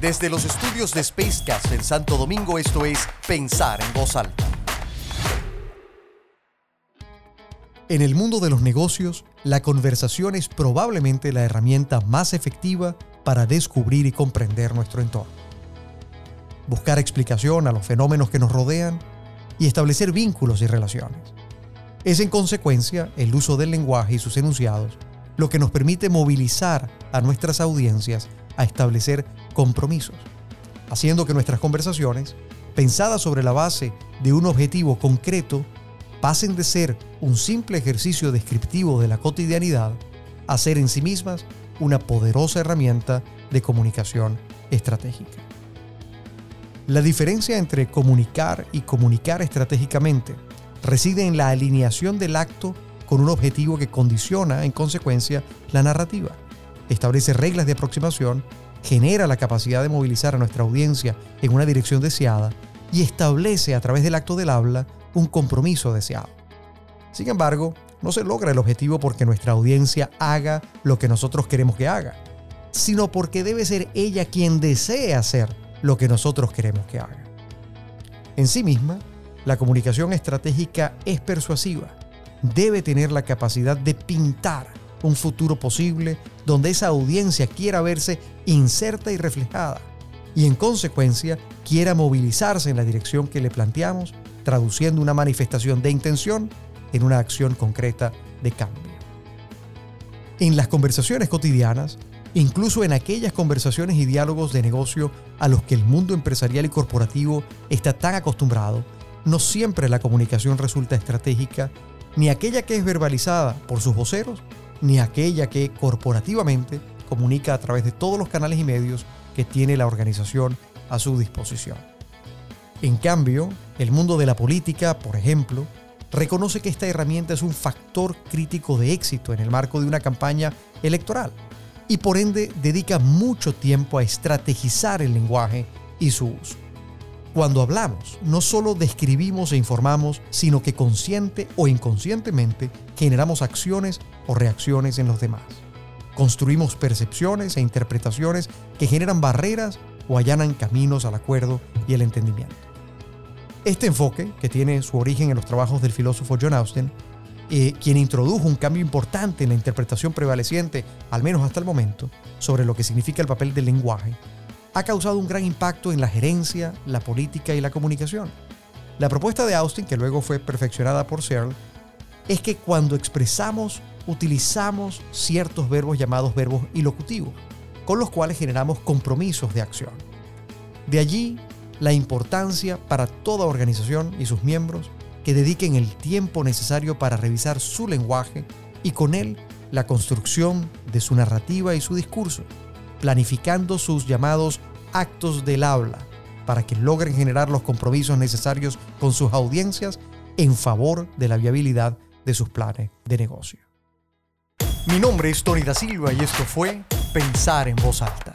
Desde los estudios de Spacecast en Santo Domingo, esto es Pensar en Voz Alta. En el mundo de los negocios, la conversación es probablemente la herramienta más efectiva para descubrir y comprender nuestro entorno. Buscar explicación a los fenómenos que nos rodean y establecer vínculos y relaciones. Es en consecuencia el uso del lenguaje y sus enunciados lo que nos permite movilizar a nuestras audiencias a establecer compromisos, haciendo que nuestras conversaciones, pensadas sobre la base de un objetivo concreto, pasen de ser un simple ejercicio descriptivo de la cotidianidad a ser en sí mismas una poderosa herramienta de comunicación estratégica. La diferencia entre comunicar y comunicar estratégicamente reside en la alineación del acto con un objetivo que condiciona, en consecuencia, la narrativa. Establece reglas de aproximación genera la capacidad de movilizar a nuestra audiencia en una dirección deseada y establece a través del acto del habla un compromiso deseado. Sin embargo, no se logra el objetivo porque nuestra audiencia haga lo que nosotros queremos que haga, sino porque debe ser ella quien desee hacer lo que nosotros queremos que haga. En sí misma, la comunicación estratégica es persuasiva. Debe tener la capacidad de pintar un futuro posible donde esa audiencia quiera verse inserta y reflejada y en consecuencia quiera movilizarse en la dirección que le planteamos, traduciendo una manifestación de intención en una acción concreta de cambio. En las conversaciones cotidianas, incluso en aquellas conversaciones y diálogos de negocio a los que el mundo empresarial y corporativo está tan acostumbrado, no siempre la comunicación resulta estratégica, ni aquella que es verbalizada por sus voceros ni aquella que corporativamente comunica a través de todos los canales y medios que tiene la organización a su disposición. En cambio, el mundo de la política, por ejemplo, reconoce que esta herramienta es un factor crítico de éxito en el marco de una campaña electoral y por ende dedica mucho tiempo a estrategizar el lenguaje y su uso. Cuando hablamos, no solo describimos e informamos, sino que consciente o inconscientemente generamos acciones o reacciones en los demás. Construimos percepciones e interpretaciones que generan barreras o allanan caminos al acuerdo y el entendimiento. Este enfoque, que tiene su origen en los trabajos del filósofo John Austin, eh, quien introdujo un cambio importante en la interpretación prevaleciente, al menos hasta el momento, sobre lo que significa el papel del lenguaje, ha causado un gran impacto en la gerencia, la política y la comunicación. La propuesta de Austin, que luego fue perfeccionada por Searle, es que cuando expresamos, utilizamos ciertos verbos llamados verbos ilocutivos, con los cuales generamos compromisos de acción. De allí la importancia para toda organización y sus miembros que dediquen el tiempo necesario para revisar su lenguaje y con él la construcción de su narrativa y su discurso planificando sus llamados actos del habla para que logren generar los compromisos necesarios con sus audiencias en favor de la viabilidad de sus planes de negocio. Mi nombre es Tony da Silva y esto fue Pensar en voz alta